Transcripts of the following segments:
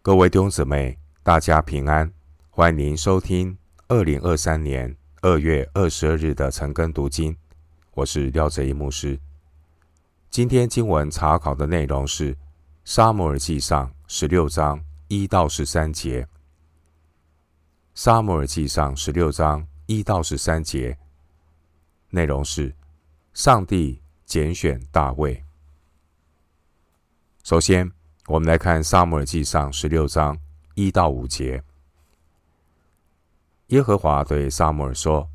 各位弟兄姊妹，大家平安！欢迎您收听二零二三年二月二十二日的晨更读经。我是廖哲一牧师。今天经文查考的内容是《撒母耳记上》十六章一到十三节。《撒母耳记上》十六章一到十三节内容是上帝拣选大卫。首先，我们来看《撒母耳记上》十六章一到五节。耶和华对撒母耳说：“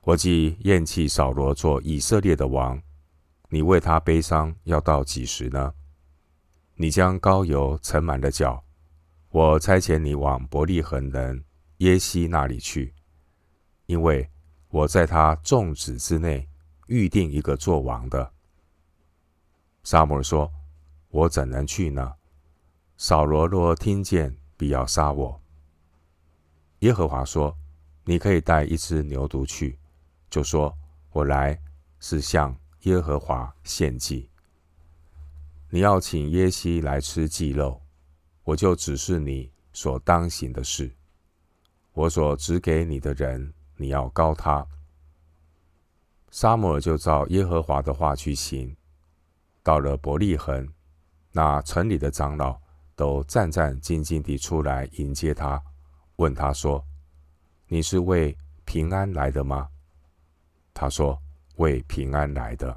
我既厌弃扫罗做以色列的王，你为他悲伤要到几时呢？你将膏油盛满了脚，我差遣你往伯利恒人耶西那里去，因为我在他众子之内预定一个作王的。”撒母耳说。我怎能去呢？扫罗若听见，必要杀我。耶和华说：“你可以带一只牛犊去，就说我来是向耶和华献祭。你要请耶西来吃祭肉，我就指示你所当行的事。我所指给你的人，你要膏他。”撒母耳就照耶和华的话去行，到了伯利恒。那城里的长老都战战兢兢地出来迎接他，问他说：“你是为平安来的吗？”他说：“为平安来的。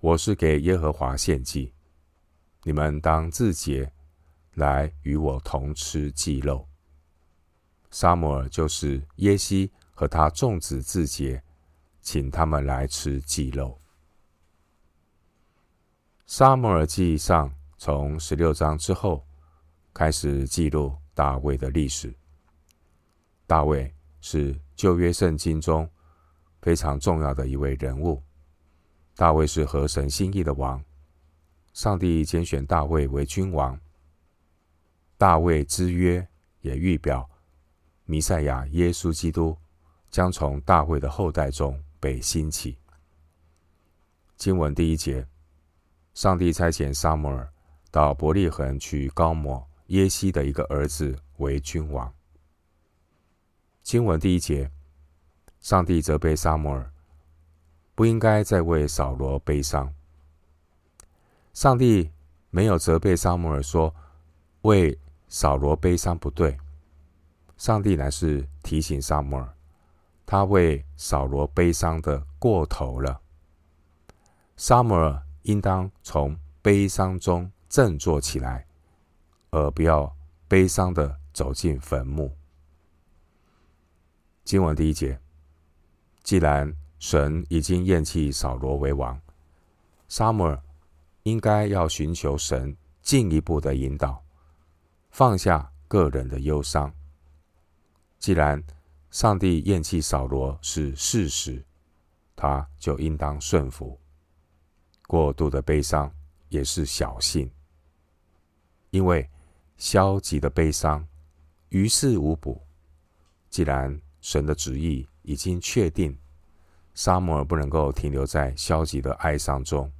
我是给耶和华献祭，你们当自洁，来与我同吃祭肉。”沙摩尔就是耶西和他众子自洁，请他们来吃祭肉。沙摩尔记上从十六章之后开始记录大卫的历史。大卫是旧约圣经中非常重要的一位人物。大卫是合神心意的王，上帝拣选大卫为君王。大卫之约也预表弥赛亚耶稣基督将从大卫的后代中被兴起。经文第一节。上帝差遣撒母耳到伯利恒去高摩耶西的一个儿子为君王。经文第一节，上帝责备撒母耳不应该再为扫罗悲伤。上帝没有责备撒母耳说为扫罗悲伤不对，上帝乃是提醒撒母耳，他为扫罗悲伤的过头了。撒母耳。应当从悲伤中振作起来，而不要悲伤的走进坟墓。经文第一节，既然神已经厌弃扫罗为王，撒母耳应该要寻求神进一步的引导，放下个人的忧伤。既然上帝厌弃扫罗是事实，他就应当顺服。过度的悲伤也是小信，因为消极的悲伤于事无补。既然神的旨意已经确定，沙摩尔不能够停留在消极的哀伤中，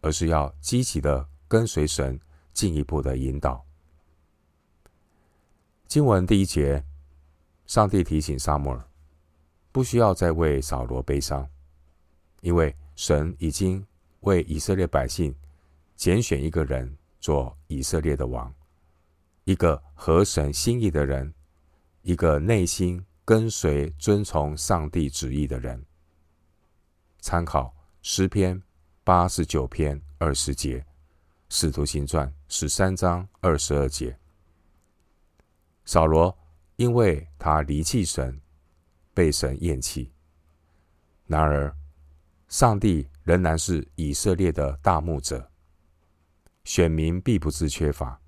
而是要积极的跟随神进一步的引导。经文第一节，上帝提醒沙摩尔，不需要再为扫罗悲伤，因为神已经。为以色列百姓拣选一个人做以色列的王，一个合神心意的人，一个内心跟随遵从上帝旨意的人。参考诗篇八十九篇二十节，使徒行传十三章二十二节。扫罗因为他离弃神，被神厌弃。然而，上帝仍然是以色列的大牧者，选民必不致缺乏。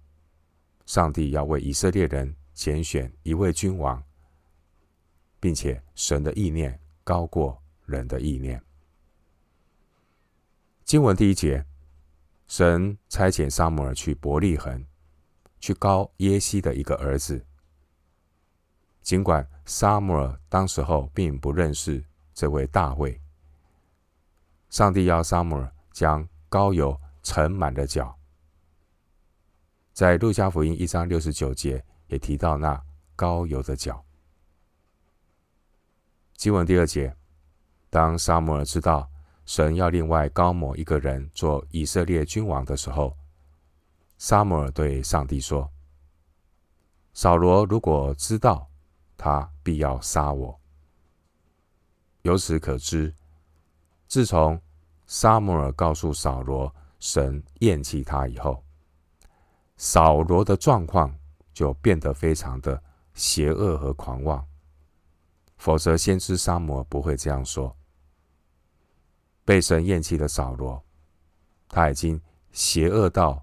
上帝要为以色列人拣选一位君王，并且神的意念高过人的意念。经文第一节，神差遣撒母耳去伯利恒，去膏耶西的一个儿子。尽管撒母耳当时候并不认识这位大卫。上帝要撒母耳将膏油盛满的脚。在路加福音一章六十九节也提到那高油的角。经文第二节，当撒母耳知道神要另外高抹一个人做以色列君王的时候，撒母耳对上帝说：“扫罗如果知道，他必要杀我。”由此可知，自从撒母耳告诉扫罗神厌弃他以后，扫罗的状况就变得非常的邪恶和狂妄。否则，先知撒母耳不会这样说。被神厌弃的扫罗，他已经邪恶到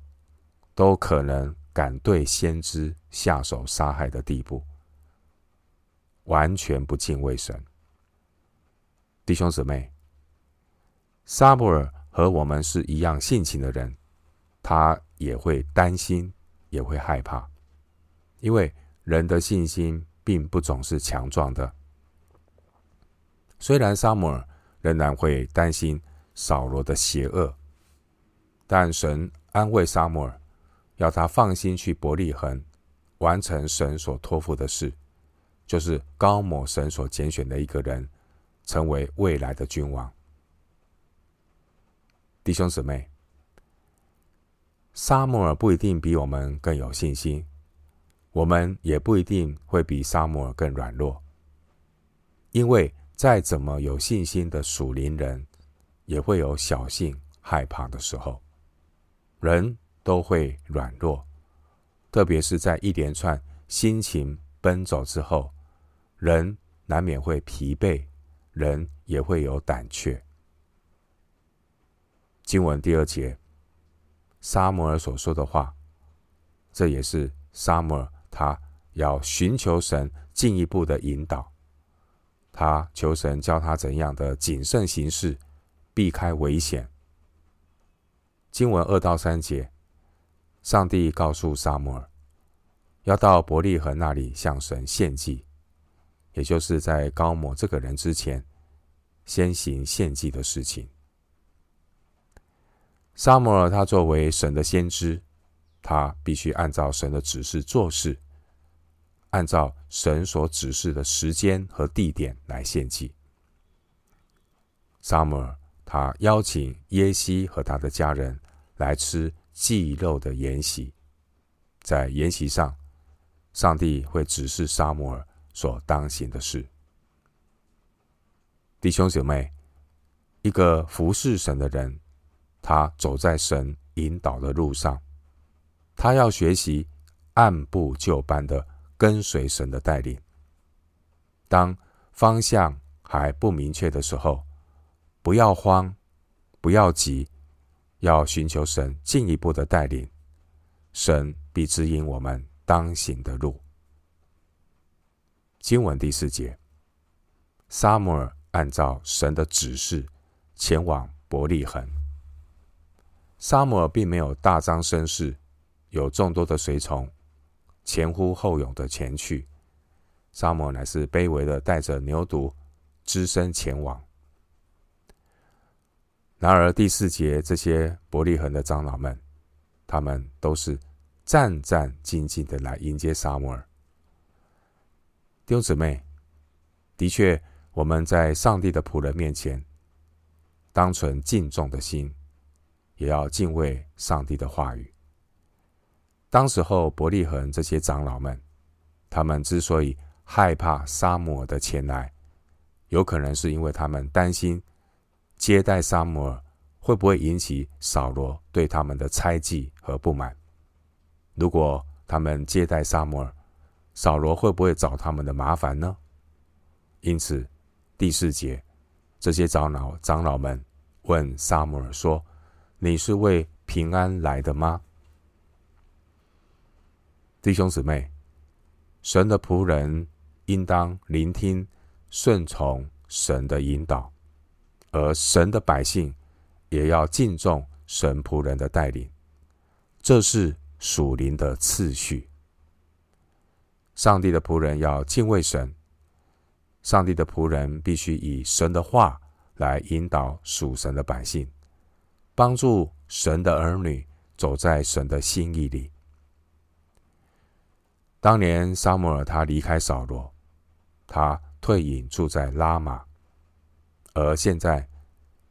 都可能敢对先知下手杀害的地步，完全不敬畏神。弟兄姊妹，撒母尔和我们是一样性情的人，他也会担心，也会害怕，因为人的信心并不总是强壮的。虽然撒母耳仍然会担心扫罗的邪恶，但神安慰撒母耳，要他放心去伯利恒完成神所托付的事，就是膏抹神所拣选的一个人，成为未来的君王。弟兄姊妹，撒母耳不一定比我们更有信心，我们也不一定会比撒母耳更软弱，因为。再怎么有信心的属灵人，也会有小信害怕的时候。人都会软弱，特别是在一连串辛勤奔走之后，人难免会疲惫，人也会有胆怯。经文第二节，撒母耳所说的话，这也是撒母耳他要寻求神进一步的引导。他求神教他怎样的谨慎行事，避开危险。经文二到三节，上帝告诉撒母耳，要到伯利恒那里向神献祭，也就是在高摩这个人之前，先行献祭的事情。萨摩尔他作为神的先知，他必须按照神的指示做事。按照神所指示的时间和地点来献祭。萨摩尔他邀请耶西和他的家人来吃祭肉的筵席，在筵席上，上帝会指示萨摩尔所当行的事。弟兄姐妹，一个服侍神的人，他走在神引导的路上，他要学习按部就班的。跟随神的带领，当方向还不明确的时候，不要慌，不要急，要寻求神进一步的带领，神必指引我们当行的路。经文第四节，撒母耳按照神的指示前往伯利恒。撒母耳并没有大张声势，有众多的随从。前呼后拥的前去，撒母耳乃是卑微的带着牛犊，只身前往。然而第四节，这些伯利恒的长老们，他们都是战战兢兢的来迎接撒母耳。弟兄姊妹，的确，我们在上帝的仆人面前，当存敬重的心，也要敬畏上帝的话语。当时候，伯利恒这些长老们，他们之所以害怕沙姆尔的前来，有可能是因为他们担心接待沙姆尔会不会引起扫罗对他们的猜忌和不满。如果他们接待沙姆尔，扫罗会不会找他们的麻烦呢？因此，第四节，这些长老长老们问沙姆尔说：“你是为平安来的吗？”弟兄姊妹，神的仆人应当聆听、顺从神的引导，而神的百姓也要敬重神仆人的带领，这是属灵的次序。上帝的仆人要敬畏神，上帝的仆人必须以神的话来引导属神的百姓，帮助神的儿女走在神的心意里。当年撒母耳他离开扫罗，他退隐住在拉玛，而现在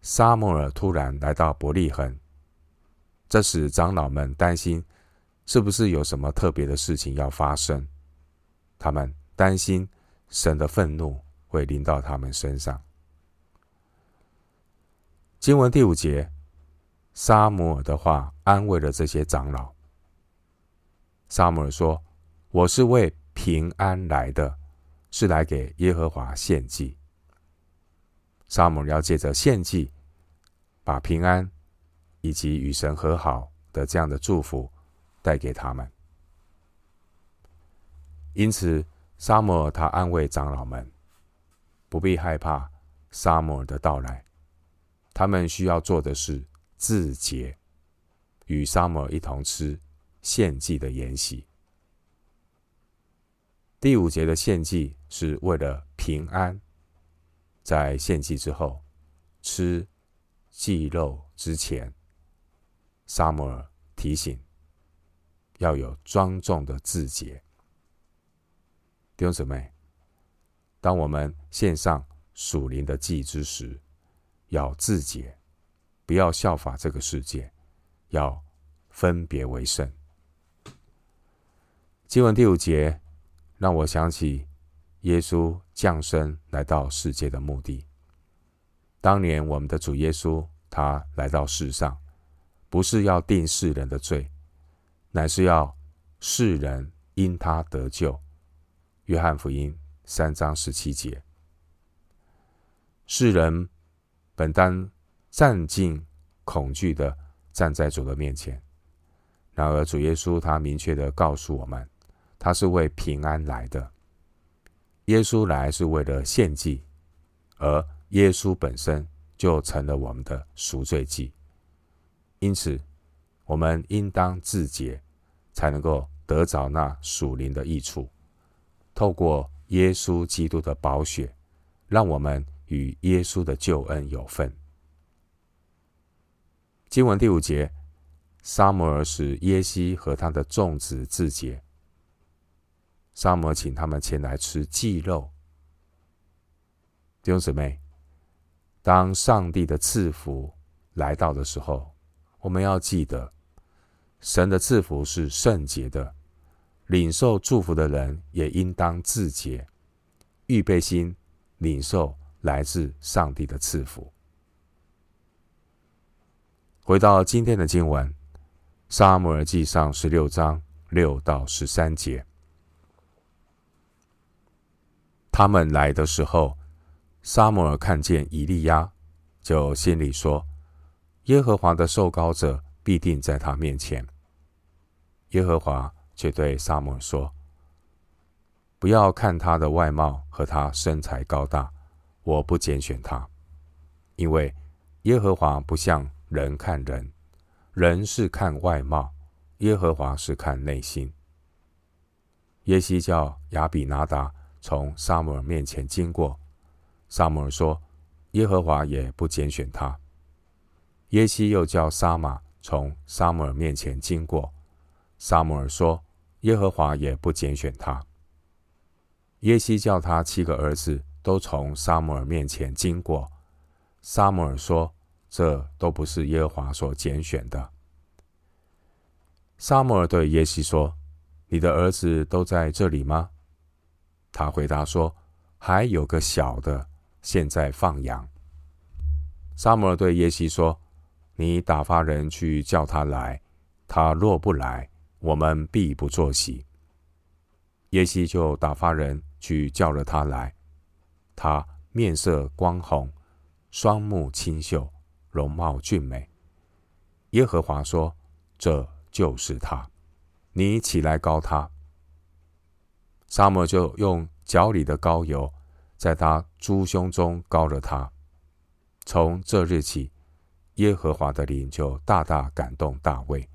撒母耳突然来到伯利恒，这使长老们担心，是不是有什么特别的事情要发生？他们担心神的愤怒会临到他们身上。经文第五节，撒姆尔的话安慰了这些长老。撒姆尔说：“我是为平安来的，是来给耶和华献祭。”撒母耳要借着献祭，把平安以及与神和好的这样的祝福带给他们。因此，撒姆尔他安慰长老们，不必害怕撒姆尔的到来。他们需要做的是自洁，与撒母耳一同吃献祭的筵席。第五节的献祭是为了平安，在献祭之后吃祭肉之前，撒母耳提醒要有庄重的自洁。弟兄姊妹，当我们献上属灵的祭之时，要自洁，不要效法这个世界，要分别为圣。经文第五节让我想起耶稣降生来到世界的目的。当年我们的主耶稣他来到世上，不是要定世人的罪，乃是要世人因他得救。约翰福音三章十七节，世人本当战兢恐惧的站在主的面前，然而主耶稣他明确的告诉我们，他是为平安来的。耶稣来是为了献祭，而耶稣本身就成了我们的赎罪祭。因此，我们应当自洁，才能够得着那属灵的益处。透过耶稣基督的宝血，让我们与耶稣的救恩有份。经文第五节，撒母耳使耶西和他的众子自洁。撒母耳请他们前来吃祭肉。弟兄姊妹，当上帝的赐福来到的时候，我们要记得，神的赐福是圣洁的。领受祝福的人也应当自洁，预备心领受来自上帝的赐福。回到今天的经文，《撒母耳记上》十六章六到十三节，他们来的时候，撒母耳看见以利押，就心里说：“耶和华的受膏者必定在他面前。”耶和华。却对撒母耳说：“不要看他的外貌和他身材高大，我不拣选他，因为耶和华不像人看人，人是看外貌，耶和华是看内心。”耶西叫亚比拿达从撒母耳面前经过，撒母耳说：“耶和华也不拣选他。”耶西又叫沙玛从撒母耳面前经过，撒母耳说。耶和华也不拣选他。耶西叫他七个儿子都从撒母耳面前经过。撒母耳说：“这都不是耶和华所拣选的。”撒母耳对耶西说：“你的儿子都在这里吗？”他回答说：“还有个小的，现在放羊。”撒母耳对耶西说：“你打发人去叫他来，他若不来。”我们必不坐席。耶西就打发人去叫了他来，他面色光红，双目清秀，容貌俊美。耶和华说：“这就是他，你起来膏他。”撒母就用脚里的膏油，在他猪胸中膏了他。从这日起，耶和华的灵就大大感动大卫。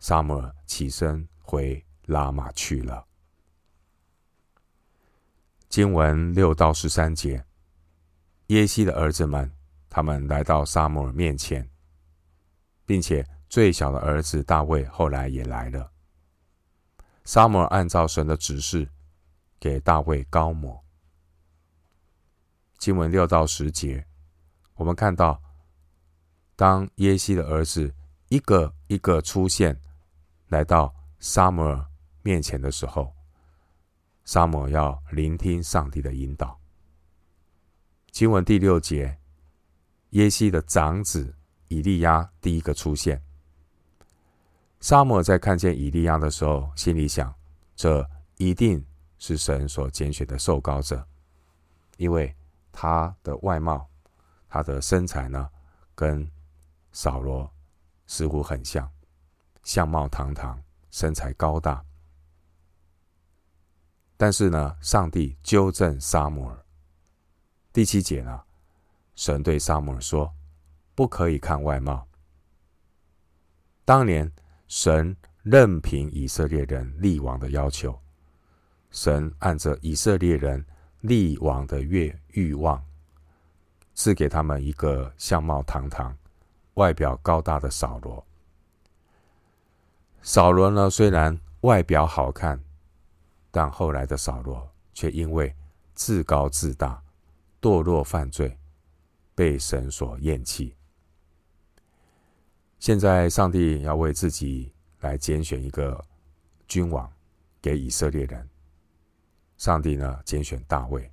撒母耳起身回拉玛去了。经文六到十三节，耶西的儿子们，他们来到撒母耳面前，并且最小的儿子大卫后来也来了。撒母耳按照神的指示，给大卫膏抹。经文六到十节，我们看到，当耶西的儿子一个一个出现，来到撒母耳面前的时候，撒母耳要聆听上帝的引导。经文第六节，耶西的长子以利亚第一个出现。撒母耳在看见以利亚的时候，心里想：这一定是神所拣选的受膏者，因为他的外貌、他的身材呢，跟扫罗似乎很像，相貌堂堂，身材高大。但是呢，上帝纠正撒母耳。第七节呢，神对撒母耳说：“不可以看外貌。”当年神任凭以色列人立王的要求，神按着以色列人立王的愿欲望，赐给他们一个相貌堂堂、外表高大的扫罗。扫罗呢，虽然外表好看，但后来的扫罗却因为自高自大。堕落犯罪，被神所厌弃。现在，上帝要为自己来拣选一个君王，给以色列人。上帝呢，拣选大卫。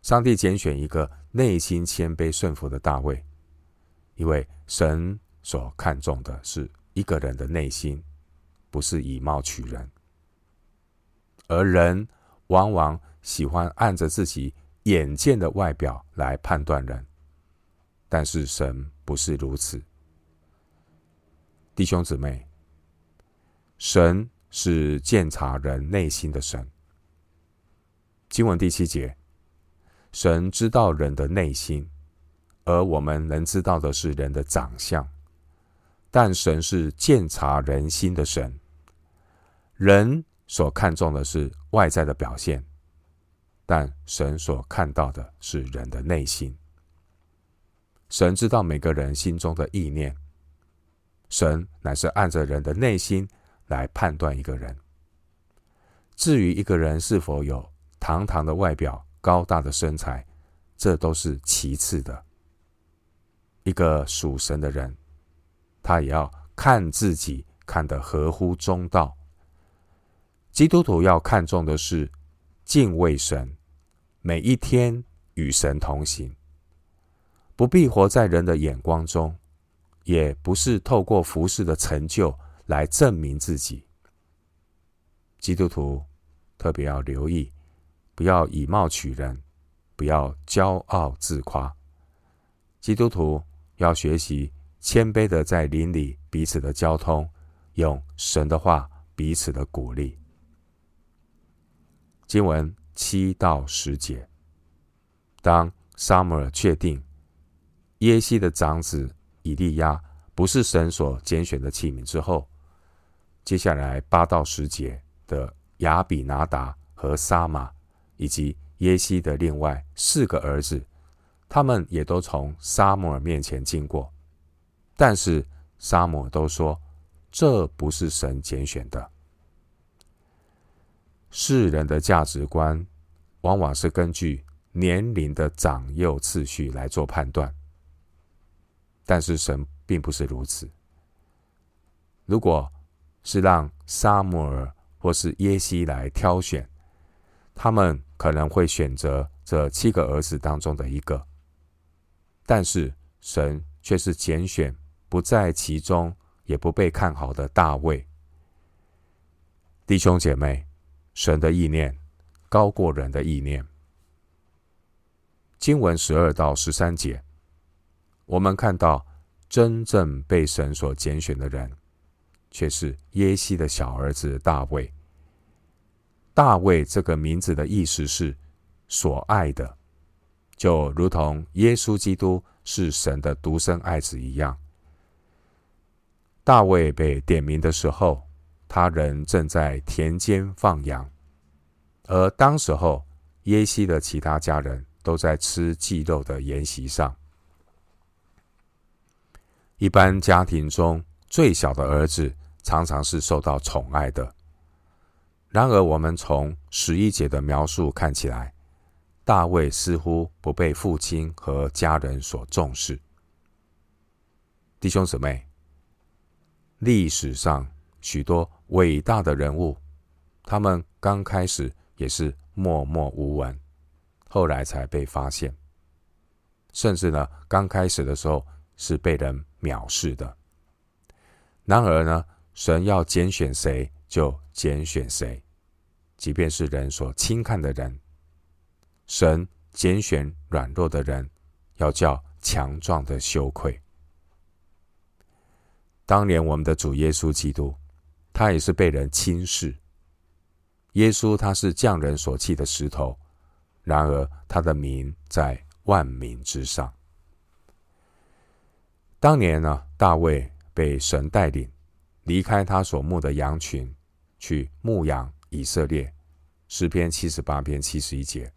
上帝拣选一个内心谦卑顺服的大卫，因为神所看重的是一个人的内心，不是以貌取人。而人往往喜欢按着自己。眼见的外表来判断人，但是神不是如此。弟兄姊妹，神是鉴察人内心的神。经文第七节，神知道人的内心，而我们能知道的是人的长相，但神是鉴察人心的神。人所看重的是外在的表现。但神所看到的是人的内心。神知道每个人心中的意念，神乃是按着人的内心来判断一个人。至于一个人是否有堂堂的外表、高大的身材，这都是其次的。一个属神的人，他也要看自己看得合乎中道。基督徒要看重的是。敬畏神，每一天与神同行，不必活在人的眼光中，也不是透过服事的成就来证明自己。基督徒特别要留意，不要以貌取人，不要骄傲自夸。基督徒要学习谦卑的在邻里彼此的交通，用神的话彼此的鼓励。经文七到十节，当撒母耳确定耶西的长子以利押不是神所拣选的器皿之后，接下来八到十节的亚比拿达和沙玛以及耶西的另外四个儿子，他们也都从撒母耳面前经过，但是撒母耳都说这不是神拣选的。世人的价值观，往往是根据年龄的长幼次序来做判断，但是神并不是如此。如果是让撒母耳或是耶西来挑选，他们可能会选择这七个儿子当中的一个，但是神却是拣选不在其中，也不被看好的大卫。弟兄姐妹。神的意念高过人的意念。经文十二到十三节，我们看到真正被神所拣选的人，却是耶西的小儿子大卫。大卫这个名字的意思是所爱的，就如同耶稣基督是神的独生爱子一样。大卫被点名的时候，他人正在田间放羊，而当时候耶西的其他家人都在吃祭肉的筵席上。一般家庭中最小的儿子常常是受到宠爱的，然而，我们从十一节的描述看起来，大卫似乎不被父亲和家人所重视。弟兄姊妹，历史上许多伟大的人物，他们刚开始也是默默无闻，后来才被发现。甚至呢，刚开始的时候是被人藐视的。然而呢，神要拣选谁就拣选谁，即便是人所轻看的人，神拣选软弱的人，要叫强壮的羞愧。当年我们的主耶稣基督，他也是被人轻视。耶稣他是匠人所弃的石头，然而他的名在万民之上。当年呢，大卫被神带领离开他所牧的羊群，去牧养以色列。诗篇七十八篇七十一节，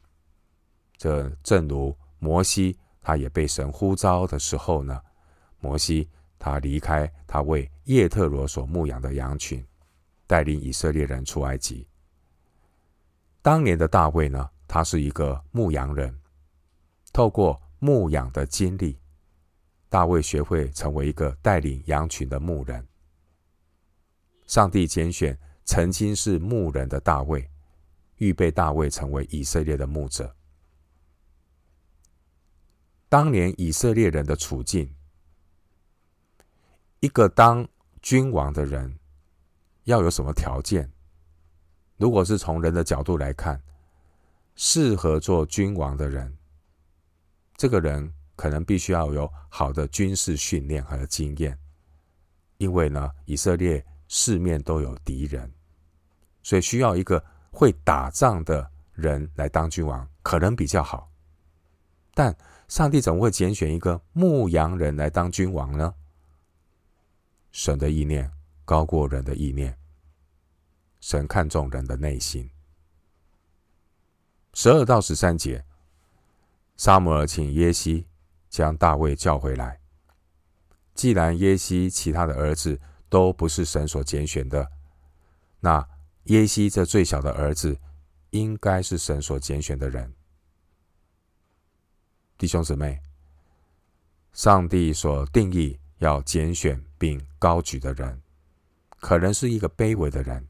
这正如摩西他也被神呼召的时候呢，摩西。他离开他为叶特罗所牧养的羊群，带领以色列人出埃及。当年的大卫呢，他是一个牧羊人，透过牧养的经历，大卫学会成为一个带领羊群的牧人。上帝拣选曾经是牧人的大卫，预备大卫成为以色列的牧者。当年以色列人的处境。一个当君王的人要有什么条件？如果是从人的角度来看，适合做君王的人，这个人可能必须要有好的军事训练和经验，因为呢，以色列四面都有敌人，所以需要一个会打仗的人来当君王，可能比较好。但上帝怎么会拣选一个牧羊人来当君王呢？神的意念高过人的意念。神看重人的内心。十二到十三节，萨摩尔请耶西将大卫叫回来。既然耶西其他的儿子都不是神所拣选的，那耶西这最小的儿子应该是神所拣选的人。弟兄姊妹，上帝所定义要拣选。并高举的人，可能是一个卑微的人。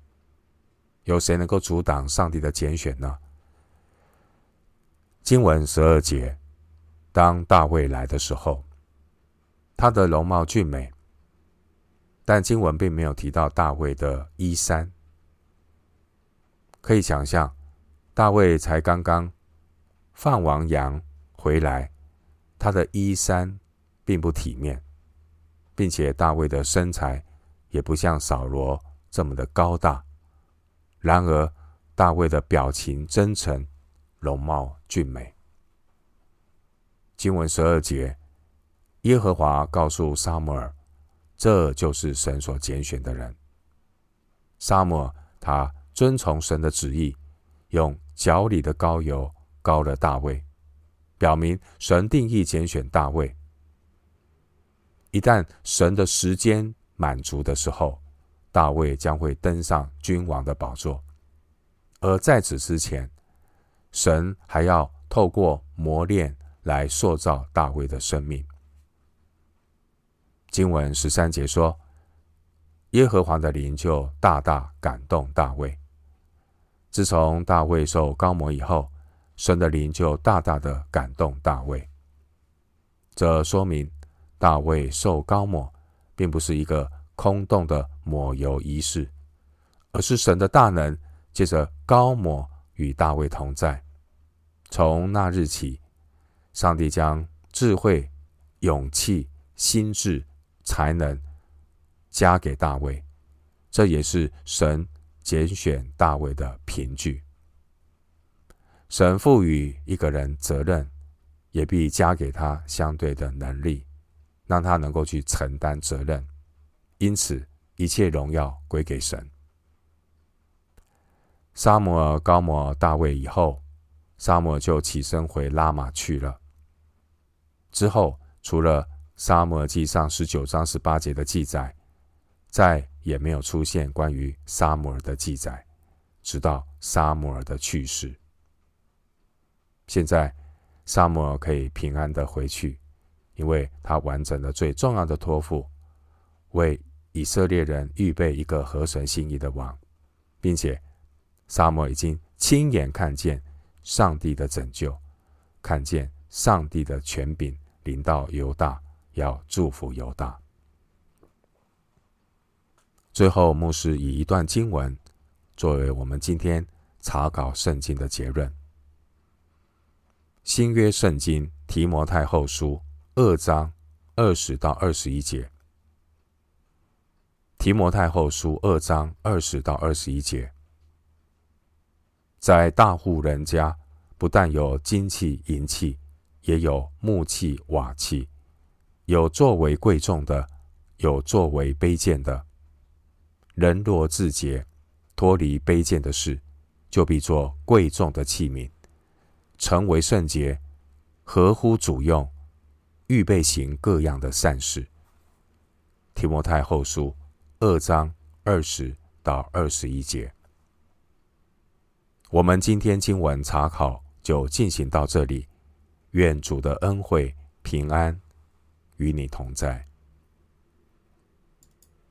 有谁能够阻挡上帝的拣选呢？经文十二节，当大卫来的时候，他的容貌俊美，但经文并没有提到大卫的衣衫。可以想象，大卫才刚刚放完羊回来，他的衣衫并不体面。并且大卫的身材也不像扫罗这么的高大，然而大卫的表情真诚，容貌俊美。经文十二节，耶和华告诉撒母耳，这就是神所拣选的人。撒母耳他遵从神的旨意，用脚里的膏油膏了大卫，表明神定义拣选大卫。一旦神的时间满足的时候，大卫将会登上君王的宝座。而在此之前，神还要透过磨练来塑造大卫的生命。经文十三节说：“耶和华的灵就大大感动大卫。自从大卫受膏抹以后，神的灵就大大的感动大卫。这说明。”大卫受膏抹，并不是一个空洞的抹油仪式，而是神的大能借着膏抹与大卫同在。从那日起，上帝将智慧、勇气、心智、才能加给大卫，这也是神拣选大卫的凭据。神赋予一个人责任，也必加给他相对的能力。让他能够去承担责任，因此一切荣耀归给神。沙摩尔、高摩尔大卫以后，撒母耳就起身回拉玛去了。之后，除了撒母耳记上十九章十八节的记载，再也没有出现关于撒母耳的记载，直到撒母耳的去世。现在，撒母耳可以平安的回去，因为他完成了最重要的托付，为以色列人预备一个合神心意的王，并且撒母耳已经亲眼看见上帝的拯救，看见上帝的权柄临到犹大，要祝福犹大。最后，牧师以一段经文作为我们今天查考圣经的结论：新约圣经提摩太后书二章二十到二十一节。提摩太后书二章二十到二十一节，在大户人家，不但有金器银器，也有木器瓦器，有作为贵重的，有作为卑贱的。人若自洁，脱离卑贱的事，就必做贵重的器皿，成为圣洁，合乎主用，预备行各样的善事。提摩太后书二章二十到二十一节。我们今天经文查考就进行到这里，愿主的恩惠平安与你同在。